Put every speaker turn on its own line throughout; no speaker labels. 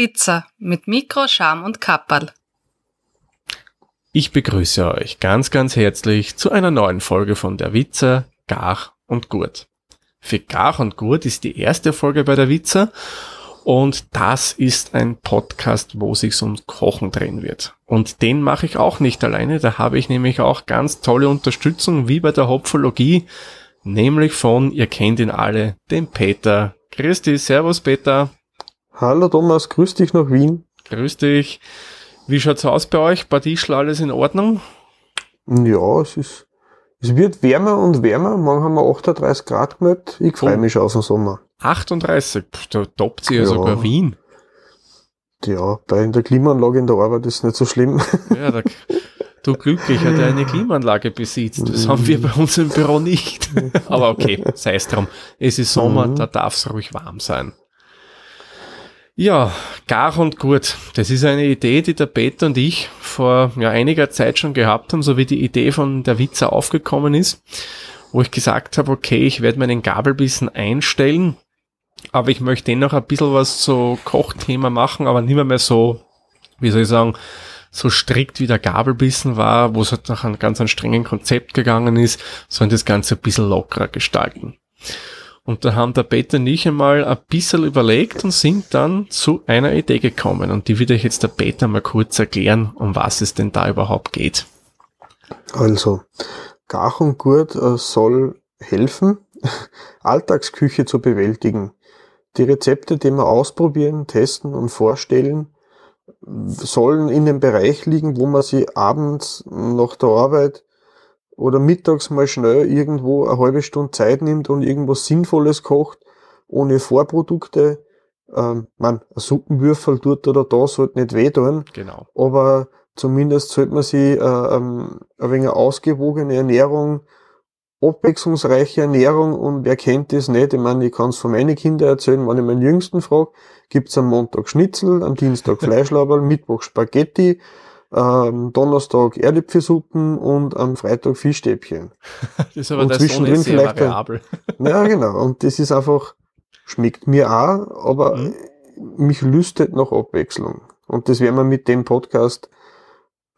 Witzer mit Mikro, Scham und Kapperl.
Ich begrüße euch ganz, ganz herzlich zu einer neuen Folge von Der Witzer, Gar und Gurt. Für Gar und Gurt ist die erste Folge bei der Witzer und das ist ein Podcast, wo sich ums Kochen drehen wird. Und den mache ich auch nicht alleine, da habe ich nämlich auch ganz tolle Unterstützung, wie bei der Hopfologie, nämlich von, ihr kennt ihn alle, dem Peter. Dich, Servus Peter.
Hallo Thomas, grüß dich nach Wien.
Grüß dich. Wie schaut's aus bei euch? Bei Tischl alles in Ordnung?
Ja, es ist, es wird wärmer und wärmer. Morgen haben wir 38 Grad gemeldet. Ich freue mich schon auf den Sommer.
38, da toppt sie ja, ja sogar Wien.
Ja, bei der Klimaanlage in der Arbeit ist nicht so schlimm.
Ja, da, du Glücklicher, der eine Klimaanlage besitzt. Das haben wir bei uns im Büro nicht. Aber okay, sei es drum. Es ist Sommer, mhm. da darf es ruhig warm sein. Ja, gar und gut. Das ist eine Idee, die der Peter und ich vor ja, einiger Zeit schon gehabt haben, so wie die Idee von der Witzer aufgekommen ist, wo ich gesagt habe, okay, ich werde meinen Gabelbissen einstellen aber ich möchte dennoch ein bisschen was so Kochthema machen, aber nicht mehr, so, wie soll ich sagen, so strikt wie der Gabelbissen war, wo es halt nach einem ganz strengen Konzept gegangen ist, sondern das Ganze ein bisschen lockerer gestalten. Und da haben der Peter und ich einmal ein bisschen überlegt und sind dann zu einer Idee gekommen. Und die würde ich jetzt der Peter mal kurz erklären, um was es denn da überhaupt geht.
Also, Gach und Gurt äh, soll helfen, Alltagsküche zu bewältigen. Die Rezepte, die wir ausprobieren, testen und vorstellen, sollen in dem Bereich liegen, wo man sie abends nach der Arbeit oder mittags mal schnell irgendwo eine halbe Stunde Zeit nimmt und irgendwas Sinnvolles kocht, ohne Vorprodukte. Ähm, man, ein Suppenwürfel tut oder da sollte nicht weh tun.
Genau.
Aber zumindest sollte man sich äh, ähm, ein wenig ausgewogene Ernährung abwechslungsreiche Ernährung und wer kennt das nicht? Ich meine, ich kann es von meinen Kindern erzählen, wenn ich meinen Jüngsten frage, gibt's am Montag Schnitzel, am Dienstag Fleischlaberl, Mittwoch Spaghetti, ähm, Donnerstag Erdäpfelsuppen und am Freitag Fischstäbchen.
das ist aber und zwischendrin Sohn vielleicht variabel.
Ein, ja, genau. Und das ist einfach, schmeckt mir auch, aber mhm. mich lüstet nach Abwechslung. Und das werden wir mit dem Podcast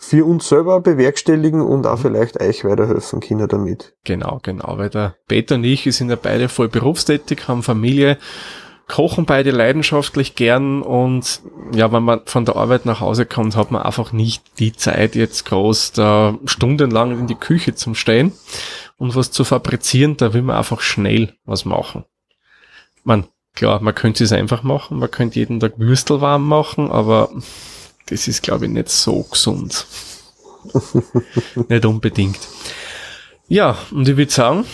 für uns selber bewerkstelligen und auch vielleicht euch weiterhelfen können damit.
Genau, genau, weil der Peter und ich, wir sind ja beide voll berufstätig, haben Familie, kochen beide leidenschaftlich gern und ja, wenn man von der Arbeit nach Hause kommt, hat man einfach nicht die Zeit jetzt groß da stundenlang in die Küche zum Stehen und was zu fabrizieren, da will man einfach schnell was machen. Man, klar, man könnte es einfach machen, man könnte jeden Tag Würstel warm machen, aber das ist, glaube ich, nicht so gesund. nicht unbedingt. Ja, und ich würde sagen,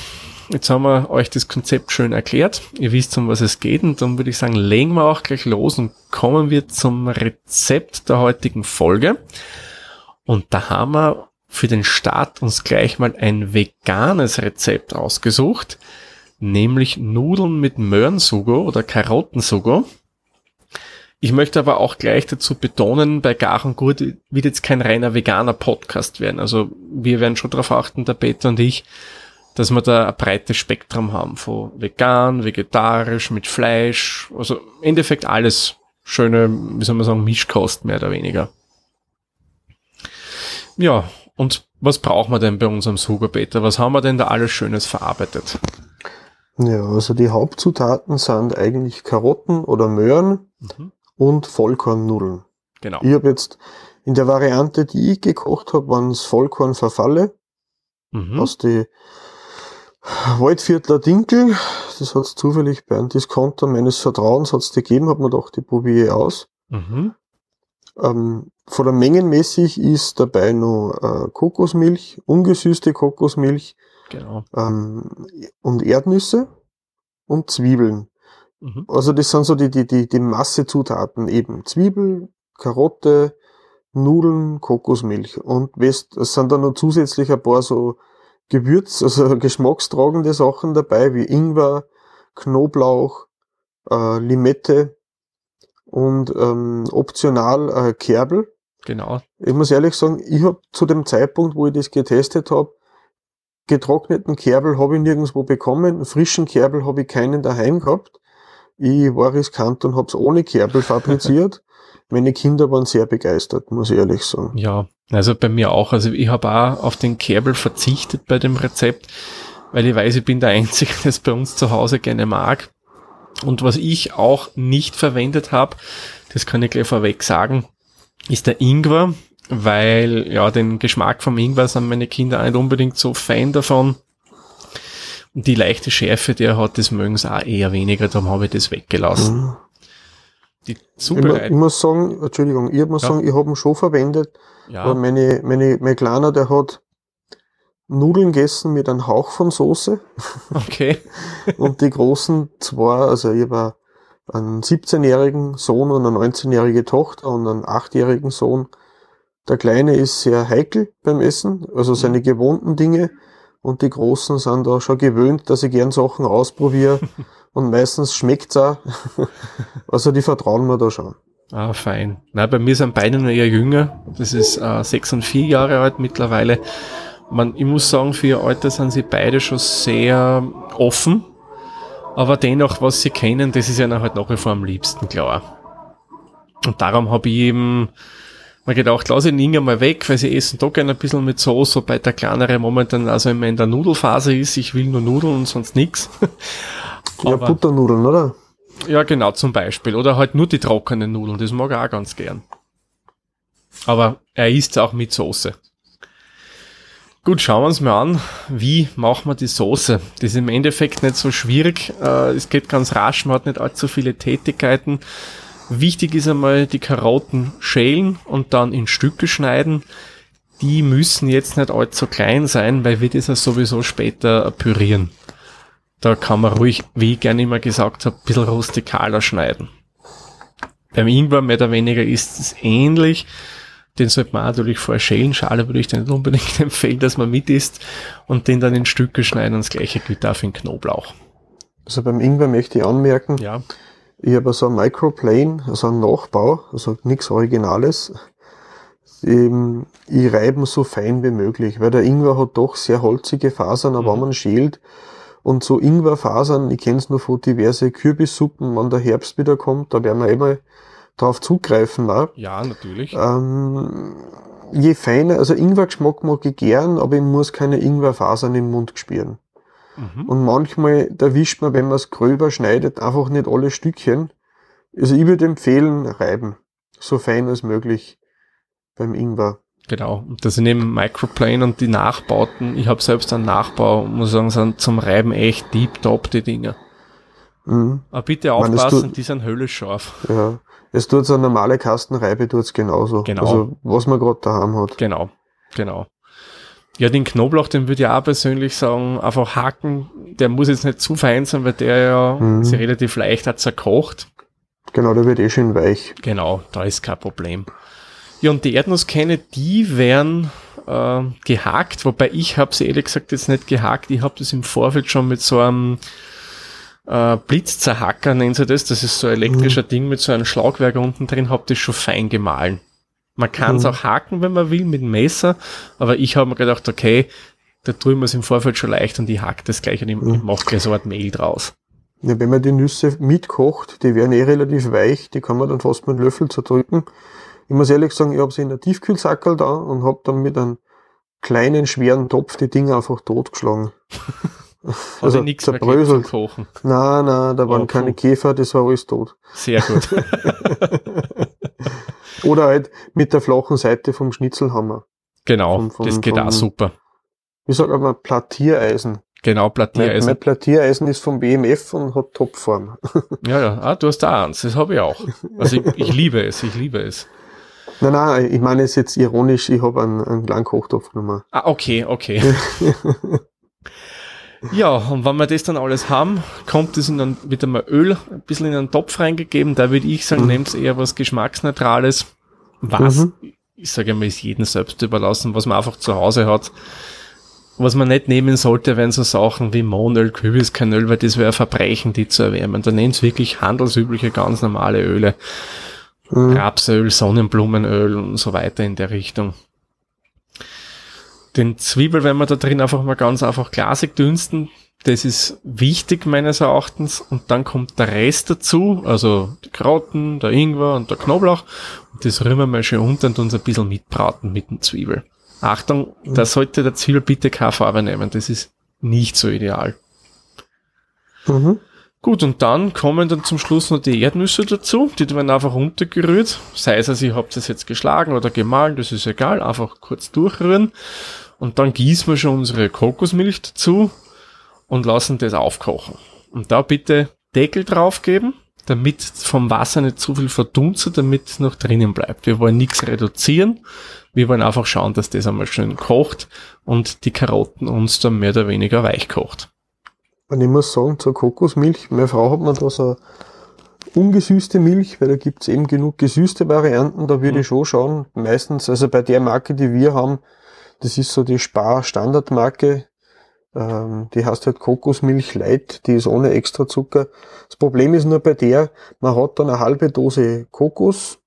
jetzt haben wir euch das Konzept schön erklärt. Ihr wisst, um was es geht. Und dann würde ich sagen, legen wir auch gleich los und kommen wir zum Rezept der heutigen Folge. Und da haben wir für den Start uns gleich mal ein veganes Rezept ausgesucht, nämlich Nudeln mit Möhrensugo oder Karottensugo. Ich möchte aber auch gleich dazu betonen, bei Gar und Gut wird jetzt kein reiner veganer Podcast werden. Also wir werden schon darauf achten, der Peter und ich, dass wir da ein breites Spektrum haben von vegan, vegetarisch, mit Fleisch, also im Endeffekt alles schöne, wie soll man sagen, Mischkost mehr oder weniger. Ja, und was brauchen wir denn bei unserem Sugar Peter? Was haben wir denn da alles Schönes verarbeitet?
Ja, also die Hauptzutaten sind eigentlich Karotten oder Möhren, mhm und Vollkornnudeln.
Genau.
Ich habe jetzt in der Variante, die ich gekocht habe, waren es Vollkornverfalle mhm. aus die Waldviertler Dinkel. Das hat es zufällig bei einem Discounter meines Vertrauens hat's gegeben, hat man gedacht, die probiere ich aus. Mhm. Ähm, von der Mengenmäßig ist dabei noch äh, Kokosmilch, ungesüßte Kokosmilch
genau.
ähm, und Erdnüsse und Zwiebeln. Mhm. Also das sind so die, die, die, die Massezutaten eben. Zwiebel, Karotte, Nudeln, Kokosmilch. Und es sind dann noch zusätzlich ein paar so Gewürz, also geschmackstragende Sachen dabei, wie Ingwer, Knoblauch, äh, Limette und ähm, optional äh, Kerbel.
Genau.
Ich muss ehrlich sagen, ich habe zu dem Zeitpunkt, wo ich das getestet habe, getrockneten Kerbel habe ich nirgendwo bekommen, frischen Kerbel habe ich keinen daheim gehabt. Ich war riskant und habe es ohne Kerbel fabriziert. Meine Kinder waren sehr begeistert, muss ich ehrlich sagen.
Ja, also bei mir auch. Also ich habe auch auf den Kerbel verzichtet bei dem Rezept, weil ich weiß, ich bin der Einzige, der es bei uns zu Hause gerne mag. Und was ich auch nicht verwendet habe, das kann ich gleich vorweg sagen, ist der Ingwer, weil ja den Geschmack vom Ingwer sind meine Kinder nicht unbedingt so Fan davon. Und die leichte Schärfe, die er hat, das mögen sie auch eher weniger, darum habe ich das weggelassen.
Mhm.
Die
Ich,
Zubereitung.
ich muss sagen, Entschuldigung, ich muss
Ja.
sagen, ich habe ihn schon verwendet, aber
Ja,
meine, meine, mein Kleiner, der hat Nudeln gegessen mit einem Hauch von Soße
okay.
und die großen zwei, also ich habe einen 17-jährigen Sohn und eine 19-jährige Tochter und einen 8-jährigen Sohn. Der Kleine ist sehr heikel beim Essen, also seine gewohnten Dinge und die Großen sind da schon gewöhnt, dass ich gern Sachen ausprobiere und meistens schmeckt's auch. Also die vertrauen mir da schon.
Ah, fein. Na, bei mir sind beide noch eher jünger. Das ist äh, sechs und vier Jahre alt mittlerweile. Man, ich muss sagen, für ihr Alter sind sie beide schon sehr offen. Aber dennoch, was sie kennen, das ist ihnen halt nach wie vor am liebsten, klar. Und darum habe ich eben mir gedacht, lass ihn Inge mal weg, weil sie essen doch gerne ein bisschen mit Soße, wobei der kleinere momentan also immer in der Nudelphase ist. Ich will nur Nudeln und sonst nix.
Ja, Butternudeln, oder?
Ja, genau, zum Beispiel. Oder halt nur die trockenen Nudeln, das mag er auch ganz gern. Aber er isst auch mit Soße. Gut, schauen wir uns mal an, wie machen wir die Soße. Das ist im Endeffekt nicht so schwierig. Äh, es geht ganz rasch, man hat nicht allzu viele Tätigkeiten. Wichtig ist einmal die Karotten schälen und dann in Stücke schneiden. Die müssen jetzt nicht allzu klein sein, weil wir das ja sowieso später pürieren. Da kann man ruhig, wie ich gerne immer gesagt habe, ein bisschen rustikaler schneiden. Beim Ingwer mehr oder weniger ist es ähnlich. Den sollte man natürlich vorher schälen. Schale würde ich dann nicht unbedingt empfehlen, dass man mit isst. Und den dann in Stücke schneiden. Und das gleiche gilt auch für den Knoblauch.
Also beim Ingwer möchte ich anmerken,
Ja,
ich habe so ein Microplane, also einen Nachbau, also nichts Originales. Ähm, Ich reibe so fein wie möglich, weil der Ingwer hat doch sehr holzige Fasern, aber
Mhm.
wenn man schält und so Ingwerfasern, ich kenne es nur von diverse Kürbissuppen, wenn der Herbst wieder kommt, da werden wir immer drauf zugreifen. Auch.
ja, natürlich.
Ähm, je feiner, also Ingwergeschmack mag ich gern, aber ich muss keine Ingwerfasern im Mund spüren.
Mhm.
Und manchmal erwischt man, wenn man es gröber schneidet, einfach nicht alle Stückchen. Also ich würde empfehlen, reiben. So fein als möglich beim Ingwer.
Genau. Und das sind eben Microplane und die Nachbauten. Ich habe selbst einen Nachbau muss sagen, sind zum Reiben echt deep top, die Dinger.
Mhm.
Aber bitte
meine,
aufpassen,
tut-
die sind höllisch scharf.
Ja. Es tut so eine normale Kastenreibe tut's genauso.
Genau.
Also was man gerade daheim hat.
Genau, genau. Ja, den Knoblauch, den würde ich auch persönlich sagen, einfach hacken. Der muss jetzt nicht zu fein sein, weil der ja
Mhm.
sich relativ leicht hat zerkocht.
Genau, der wird eh schön weich.
Genau, da ist kein Problem. Ja, und die Erdnusskerne, die werden äh, gehakt, wobei ich habe sie ehrlich gesagt jetzt nicht gehakt. Ich habe das im Vorfeld schon mit so einem äh, Blitzzerhacker, nennen sie das. Das ist so ein elektrischer Ding mit so einem Schlagwerk unten drin, habe das schon fein gemahlen. Man kann es
Mhm.
auch haken, wenn man will, mit dem Messer, aber ich habe mir gedacht, okay, da tun wir es im Vorfeld schon leicht und ich hack das gleich und ich,
Mhm.
ich mache gleich so Art Mehl draus.
Ja, wenn man die Nüsse mitkocht, die werden eh relativ weich, die kann man dann fast mit einem Löffel zerdrücken. Ich muss ehrlich sagen, ich habe sie in der Tiefkühlsackel da und habe dann mit einem kleinen, schweren Topf die Dinger einfach totgeschlagen.
Also nichts mehr
zerbröselt.
Kochen.
Nein, nein, da waren
Oh,
keine. Käfer, das war alles tot.
Sehr gut.
Oder halt mit der flachen Seite vom Schnitzelhammer.
genau,
Vom- vom-
das geht
vom-
auch super.
Wie sagt man, Plattiereisen.
Genau,
Mein,
Plattiereisen.
mein Plattiereisen ist vom BMF und hat Topform.
Ja, ja, ah, du hast da eins, das habe ich auch. Also ich, ich liebe es, ich liebe es.
Nein, nein, ich meine es jetzt ironisch, ich habe einen, einen kleinen Kochtopf genommen.
Ah, okay, okay. ja, und wenn wir das dann alles haben, kommt es in dann wieder mal Öl, ein bisschen in einen Topf reingegeben. Da würde ich sagen,
Mhm.
nehmt eher was Geschmacksneutrales. Was,
Mhm.
ich sage immer, ist jedem selbst überlassen, was man einfach zu Hause hat. Was man nicht nehmen sollte, wären so Sachen wie Mohnöl, Kürbiskernöl, weil das wäre ein Verbrechen, die zu erwärmen. Da nehmt wirklich handelsübliche, ganz normale Öle.
Mhm.
Rapsöl, Sonnenblumenöl und so weiter in der Richtung. Den Zwiebel werden wir da drin einfach mal ganz einfach glasig dünsten. Das ist wichtig meines Erachtens. Und dann kommt der Rest dazu, also die Krauten, der Ingwer und der Knoblauch. Und das rühren wir schön unter und uns ein bisschen mitbraten mit dem Zwiebel. Achtung, da sollte der Zwiebel bitte keine Farbe nehmen. Das ist nicht so ideal.
Mhm.
Gut, und dann kommen dann zum Schluss noch die Erdnüsse dazu. Die werden einfach runtergerührt. Sei es, also ihr habt das jetzt geschlagen oder gemahlen, das ist egal. Einfach kurz durchrühren. Und dann gießen wir schon unsere Kokosmilch dazu und lassen das aufkochen. Und da bitte Deckel drauf geben, damit vom Wasser nicht zu viel verdunstet, damit es noch drinnen bleibt. Wir wollen nichts reduzieren. Wir wollen einfach schauen, dass das einmal schön kocht und die Karotten uns dann mehr oder weniger weich kocht.
Und ich muss sagen, zur Kokosmilch, meine Frau hat mir da so ungesüßte Milch, weil da gibt's eben genug gesüßte Varianten, da würde
Mhm.
ich schon schauen. Meistens, also bei der Marke, die wir haben, das ist so die Spar-Standardmarke, ähm, die heißt halt Kokosmilch Light, die ist ohne extra Zucker. Das Problem ist nur bei der, man hat dann eine halbe Dose Kokosmark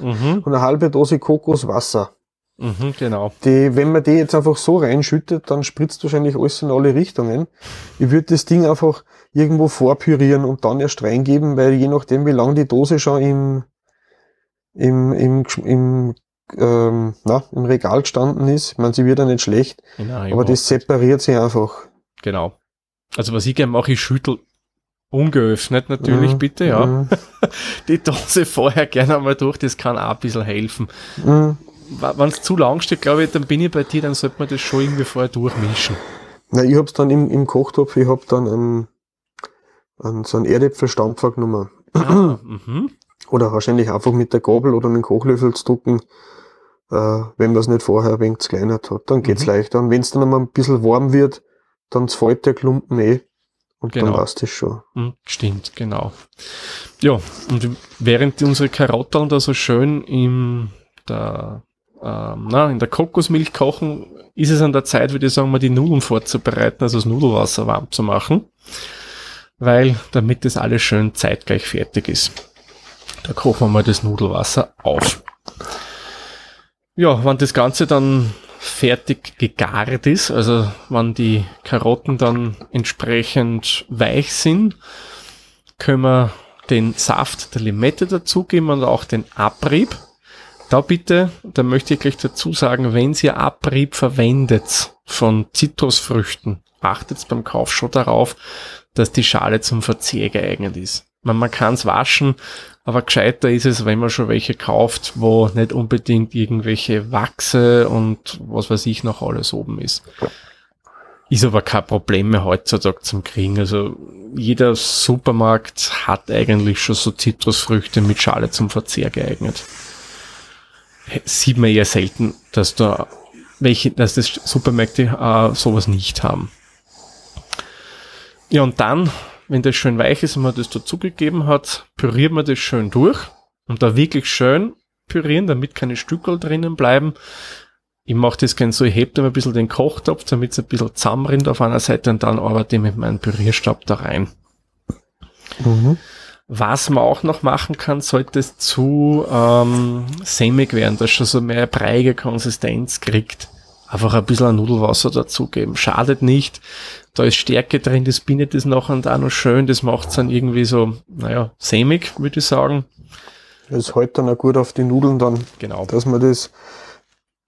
Mhm,
und eine halbe Dose Kokoswasser.
mhm, genau.
Die, wenn man die jetzt einfach so reinschüttet, dann spritzt wahrscheinlich alles in alle Richtungen. Ich würde das Ding einfach irgendwo vorpürieren und dann erst reingeben, weil je nachdem, wie lang die Dose schon im, im, im, im, ähm, na, im Regal gestanden ist, ich meine, sie wird ja nicht schlecht,
Genau,
aber das separiert sie einfach.
Genau. Also was ich gerne mache, ich schüttel ungeöffnet natürlich
Mhm,
bitte, ja.
mhm,
Die Dose vorher gerne einmal durch, das kann auch ein bisschen helfen.
mhm.
Wenn es zu lang steht, glaube ich, dann bin ich bei dir, dann sollte man das schon irgendwie vorher durchmischen.
Na, ich hab's dann im, im Kochtopf, ich hab dann einen, einen, so einen Erdäpfelstampfer genommen.
Ah, mhm.
Oder wahrscheinlich einfach mit der Gabel oder mit dem Kochlöffel zu drucken, äh, wenn man es nicht vorher ein wenig zerkleinert hat. Dann geht's
Mhm.
leichter. Und wenn es dann einmal ein bisschen warm wird, dann fällt der Klumpen eh. Und
Genau.
dann passt es schon.
Mhm, Stimmt, genau. Ja, und während unsere Karotten da so schön in der, ähm, na, in der Kokosmilch kochen, ist es an der Zeit, würde ich sagen, mal die Nudeln vorzubereiten, also das Nudelwasser warm zu machen. Weil, damit das alles schön zeitgleich fertig ist. Da kochen wir mal das Nudelwasser auf. Ja, wenn das Ganze dann fertig gegart ist, also wenn die Karotten dann entsprechend weich sind, können wir den Saft der Limette dazugeben und auch den Abrieb. Da bitte, da möchte ich gleich dazu sagen, wenn ihr Abrieb verwendet von Zitrusfrüchten, achtet beim Kauf schon darauf, dass die Schale zum Verzehr geeignet ist. Man, man kann es waschen, aber gescheiter ist es, wenn man schon welche kauft, wo nicht unbedingt irgendwelche Wachse und was weiß ich noch alles oben ist. Ist aber kein Problem mehr heutzutage zum Kriegen. Also jeder Supermarkt hat eigentlich schon so Zitrusfrüchte mit Schale zum Verzehr geeignet. Sieht man eher selten, dass da welche, dass das Supermärkte äh, sowas nicht haben. Ja, und dann, wenn das schön weich ist und man das dazugegeben hat, püriert man das schön durch und da wirklich schön pürieren, damit keine Stückel drinnen bleiben. Ich mache das gerne so, ich heb da mal ein bisschen den Kochtopf, damit es ein bisschen zusammenrinnt auf einer Seite und dann arbeite ich mit meinem Pürierstab da rein.
Mhm.
Was man auch noch machen kann, sollte es zu ähm, sämig werden, dass schon so mehr breiige Konsistenz kriegt. Einfach ein bisschen Nudelwasser dazugeben. Schadet nicht. Da ist Stärke drin, das bindet das nachher und auch noch schön. Das macht es dann irgendwie so, naja, sämig, würde ich sagen.
Das hält dann auch gut auf die Nudeln dann,
Genau.
dass man das,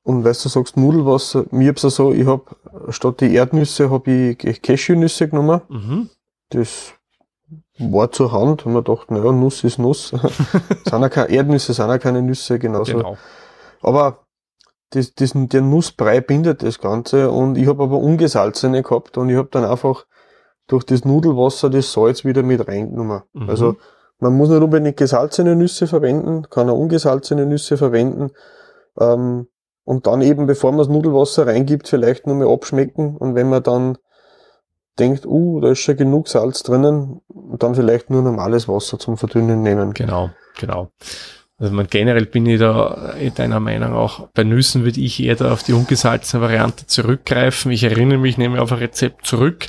und weißt du, sagst Nudelwasser, mir hab's ja so, ich hab, statt die Erdnüsse hab ich Cashewnüsse genommen.
Mhm.
Das war zur Hand und man dachte, naja, Nuss ist Nuss. sind ja keine Erdnüsse, sind ja keine Nüsse, genauso.
Genau.
Aber das, das, der Nussbrei bindet das Ganze und ich habe aber ungesalzene gehabt und ich habe dann einfach durch das Nudelwasser das Salz wieder mit reingenommen.
Mhm.
Also man muss nicht unbedingt gesalzene Nüsse verwenden, kann auch ungesalzene Nüsse verwenden. Ähm, und dann eben, bevor man das Nudelwasser reingibt, vielleicht nur mal abschmecken und wenn man dann denkt, uh, da ist schon genug Salz drinnen, dann vielleicht nur normales Wasser zum Verdünnen nehmen.
Genau, genau. Also man, generell bin ich da in deiner Meinung auch, bei Nüssen würde ich eher da auf die ungesalzene Variante zurückgreifen. Ich erinnere mich nämlich auf ein Rezept zurück,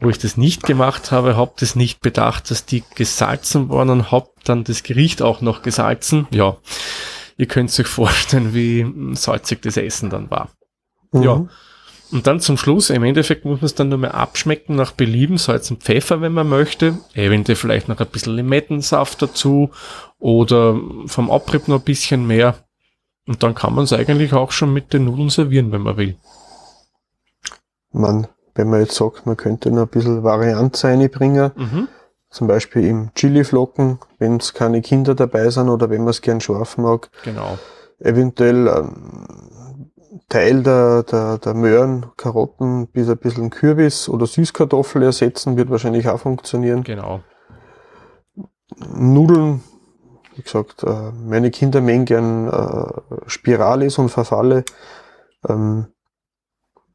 wo ich das nicht gemacht habe, habe das nicht bedacht, dass die gesalzen waren und habe dann das Gericht auch noch gesalzen. Ja, ihr könnt euch vorstellen, wie salzig das Essen dann war. Ja. Und dann zum Schluss, im Endeffekt muss man es dann nur mehr abschmecken nach Belieben, Salz und Pfeffer, wenn man möchte. Eventuell vielleicht noch ein bisschen Limettensaft dazu oder vom Abrieb noch ein bisschen mehr. Und dann kann man es eigentlich auch schon mit den Nudeln servieren, wenn man will.
Man, wenn man jetzt sagt, man könnte noch ein bisschen Varianz reinbringen,
Mhm.
zum Beispiel im Chili-Flocken, wenn es keine Kinder dabei sind oder wenn man es gern scharf mag,
Genau.
eventuell ähm, Teil der, der, der Möhren, Karotten bis ein bisschen Kürbis oder Süßkartoffel ersetzen, wird wahrscheinlich auch funktionieren.
Genau.
Nudeln, wie gesagt, äh, meine Kinder mengen gern äh, Spiralis und Verfalle. Ähm,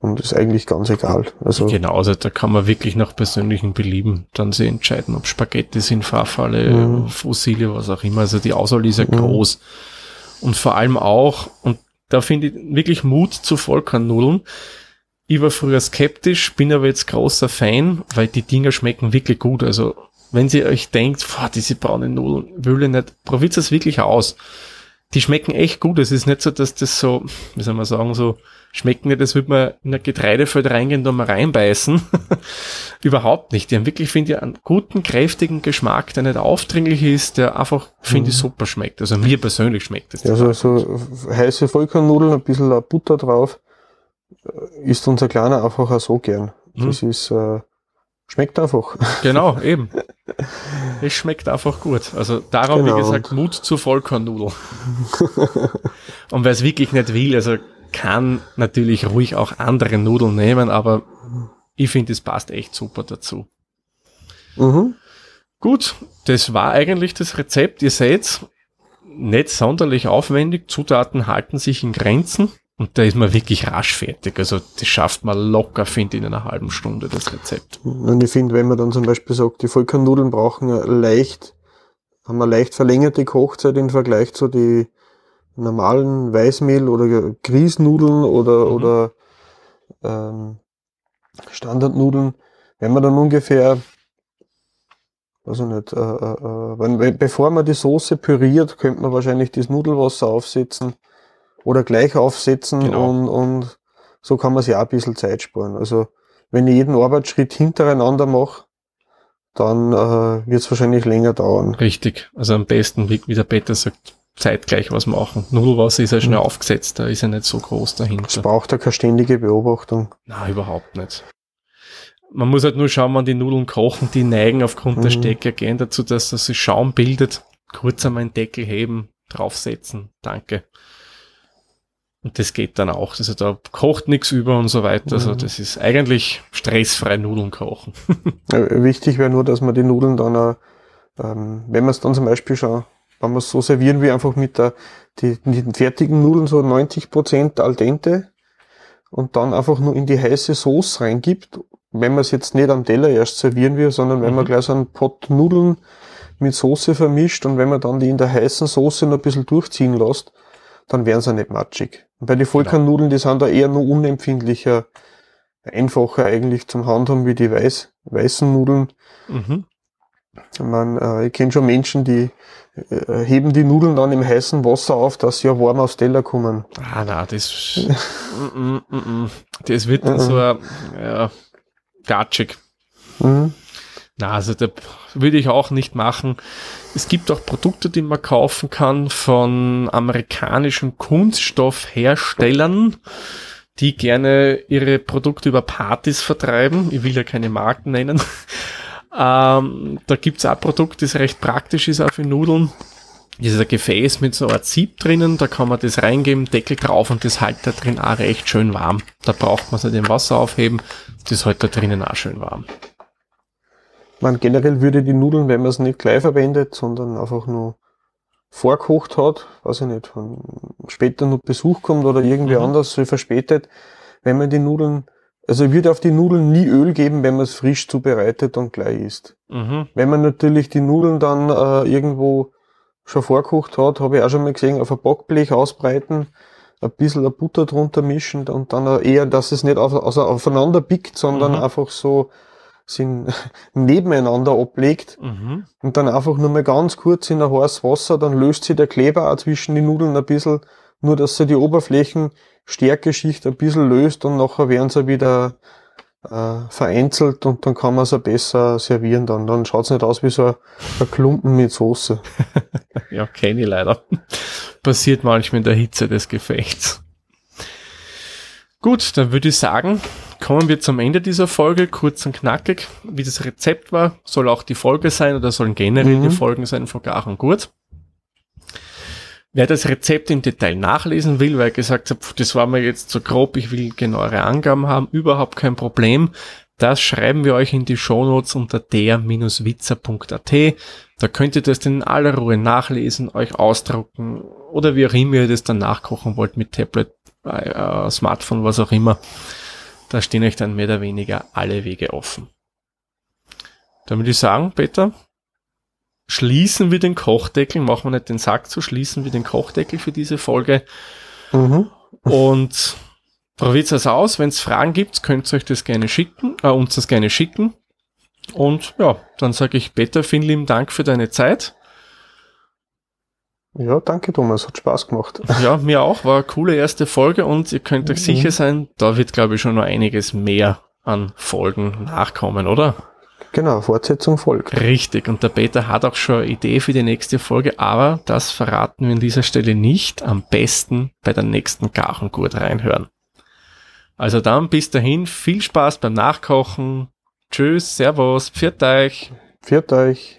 und ist eigentlich ganz egal. Also
Genau, also da kann man wirklich nach persönlichen Belieben dann sich entscheiden, ob Spaghetti sind, Farfalle,
Mhm.
Fossile, was auch immer. Also die Auswahl ist ja
Mhm.
groß. Und vor allem auch, und da finde ich wirklich Mut zu Vollkornnudeln. Ich war früher skeptisch, bin aber jetzt großer Fan, weil die Dinger schmecken wirklich gut. Also wenn ihr euch denkt, boah, diese braunen Nudeln will ich nicht, probiert es wirklich aus. Die schmecken echt gut. Es ist nicht so, dass das so, wie soll man sagen, so schmecken nicht, als würde man in ein Getreidefeld reingehen und da mal reinbeißen. Überhaupt nicht. Die haben wirklich, finde ich, einen guten, kräftigen Geschmack, der nicht aufdringlich ist, der einfach, finde ich, super schmeckt. Also mir persönlich schmeckt das.
Ja, so,
total
so heiße Vollkornnudeln, ein bisschen Butter drauf, äh, isst unser Kleiner einfach auch so gern.
Mhm.
Das ist, äh, schmeckt einfach.
Genau, eben. Es schmeckt einfach gut. Also darum,
Genau.
wie gesagt, Mut zur Vollkornnudel. Und wer es wirklich nicht will, also kann natürlich ruhig auch andere Nudeln nehmen, aber ich finde, es passt echt super dazu.
Mhm.
Gut, das war eigentlich das Rezept. Ihr seht, nicht sonderlich aufwendig. Zutaten halten sich in Grenzen. Und da ist man wirklich rasch fertig. Also das schafft man locker, finde ich, in einer halben Stunde, das Rezept.
Und ich finde, wenn man dann zum Beispiel sagt, die Vollkornnudeln brauchen eine leicht, haben eine leicht verlängerte Kochzeit im Vergleich zu die normalen Weißmehl- oder Grießnudeln oder,
Mhm.
oder ähm, Standardnudeln, wenn man dann ungefähr, ich nicht, äh, äh, äh, wenn, bevor man die Soße püriert, könnte man wahrscheinlich das Nudelwasser aufsetzen oder gleich aufsetzen
Genau.
und, und so kann man sich auch ein bisschen Zeit sparen. Also wenn ich jeden Arbeitsschritt hintereinander mache, dann äh, wird es wahrscheinlich länger dauern.
Richtig. Also am besten, wie, wie der Peter sagt, zeitgleich was machen. Nudelwasser ist ja schnell
Mhm.
aufgesetzt, da ist ja nicht so groß
Es
dahinter.
braucht ja keine ständige Beobachtung.
Na, überhaupt nicht. Man muss halt nur schauen, wann die Nudeln kochen, die neigen aufgrund der
Mhm.
Stecker gern dazu, dass das sich Schaum bildet. Kurz einmal einen Deckel heben, draufsetzen, danke. Und das geht dann auch. Also da kocht nichts über und so weiter. Also
Mhm.
das ist eigentlich stressfrei Nudeln kochen.
Wichtig wäre nur, dass man die Nudeln dann auch, ähm, wenn man es dann zum Beispiel schon, wenn man es so servieren wie einfach mit der, die, die fertigen Nudeln so 90% al dente und dann einfach nur in die heiße Sauce reingibt, wenn man es jetzt nicht am Teller erst servieren will, sondern wenn man
Mhm.
gleich so einen Pot Nudeln mit Soße vermischt und wenn man dann die in der heißen Soße noch ein bisschen durchziehen lässt, dann werden sie nicht matschig. Und bei den Vollkornnudeln, die sind da eher nur unempfindlicher, einfacher eigentlich zum Handhaben wie die weiß, weißen Nudeln.
Mhm.
Man, äh, ich kenne schon Menschen, die äh, heben die Nudeln dann im heißen Wasser auf, dass sie ja warm aufs Teller kommen.
Ah, na, das, mm, mm, mm, mm. das wird dann
Mhm.
so, ein, ja, gatschig.
Mhm.
Na, also da würde ich auch nicht machen. Es gibt auch Produkte, die man kaufen kann von amerikanischen Kunststoffherstellern, die gerne ihre Produkte über Partys vertreiben. Ich will ja keine Marken nennen. Ähm, da gibt's auch Produkt, das recht praktisch ist auch für Nudeln. Das ist ein Gefäß mit so einer Art Sieb drinnen, da kann man das reingeben, Deckel drauf und das hält da drin auch recht schön warm. Da braucht man es nicht im Wasser aufheben, das hält da drinnen auch schön warm.
Man generell würde die Nudeln, wenn man es nicht gleich verwendet, sondern einfach nur vorkocht hat, weiß ich nicht, wenn später noch Besuch kommt oder irgendwie
Mhm.
anders, so verspätet, wenn man die Nudeln, also ich würde auf die Nudeln nie Öl geben, wenn man es frisch zubereitet und gleich isst.
Mhm.
Wenn man natürlich die Nudeln dann äh, irgendwo schon vorkocht hat, habe ich auch schon mal gesehen, auf ein Backblech ausbreiten, ein bisschen eine Butter drunter mischen und dann eher, dass es nicht auf, also aufeinander pickt, sondern
Mhm.
einfach so sind nebeneinander ablegt
Mhm.
und dann einfach nur mal ganz kurz in ein heißes Wasser, dann löst sich der Kleber auch zwischen die Nudeln ein bisschen, nur dass sie die Oberflächen Stärkeschicht ein bisschen löst und nachher werden sie wieder äh, vereinzelt und dann kann man sie besser servieren. Dann, dann schaut es nicht aus wie so ein, ein Klumpen mit Soße.
ja, kenne ich leider. Passiert manchmal in der Hitze des Gefechts. Gut, dann würde ich sagen, kommen wir zum Ende dieser Folge, kurz und knackig. Wie das Rezept war, soll auch die Folge sein oder sollen generell mhm. die Folgen sein von Gar und Gut. Wer das Rezept im Detail nachlesen will, weil ich gesagt habe, das war mir jetzt zu grob, ich will genauere Angaben haben, überhaupt kein Problem. Das schreiben wir euch in die Shownotes unter der-witzer.at. Da könnt ihr das in aller Ruhe nachlesen, euch ausdrucken oder wie auch immer ihr das dann nachkochen wollt mit Tablet, äh, Smartphone, was auch immer. Da stehen euch dann mehr oder weniger alle Wege offen. Würde ich sagen, Peter, schließen wir den Kochdeckel, machen wir nicht den Sack zu, schließen wir den Kochdeckel für diese Folge. Mhm. Und probiert es aus. Wenn es Fragen gibt, könnt ihr euch das gerne schicken, äh, uns das gerne schicken. Und ja, dann sage ich Peter, vielen lieben Dank für deine Zeit.
Ja, danke Thomas, hat Spaß gemacht.
Ja, mir auch, war eine coole erste Folge und ihr könnt euch mhm. sicher sein, da wird glaube ich schon noch einiges mehr an Folgen nachkommen, oder?
Genau, Fortsetzung folgt.
Richtig, und der Peter hat auch schon eine Idee für die nächste Folge, aber das verraten wir an dieser Stelle nicht. Am besten bei der nächsten Gachengurt reinhören. Also dann bis dahin, viel Spaß beim Nachkochen. Tschüss, Servus, pfiat euch.
Pfiat euch.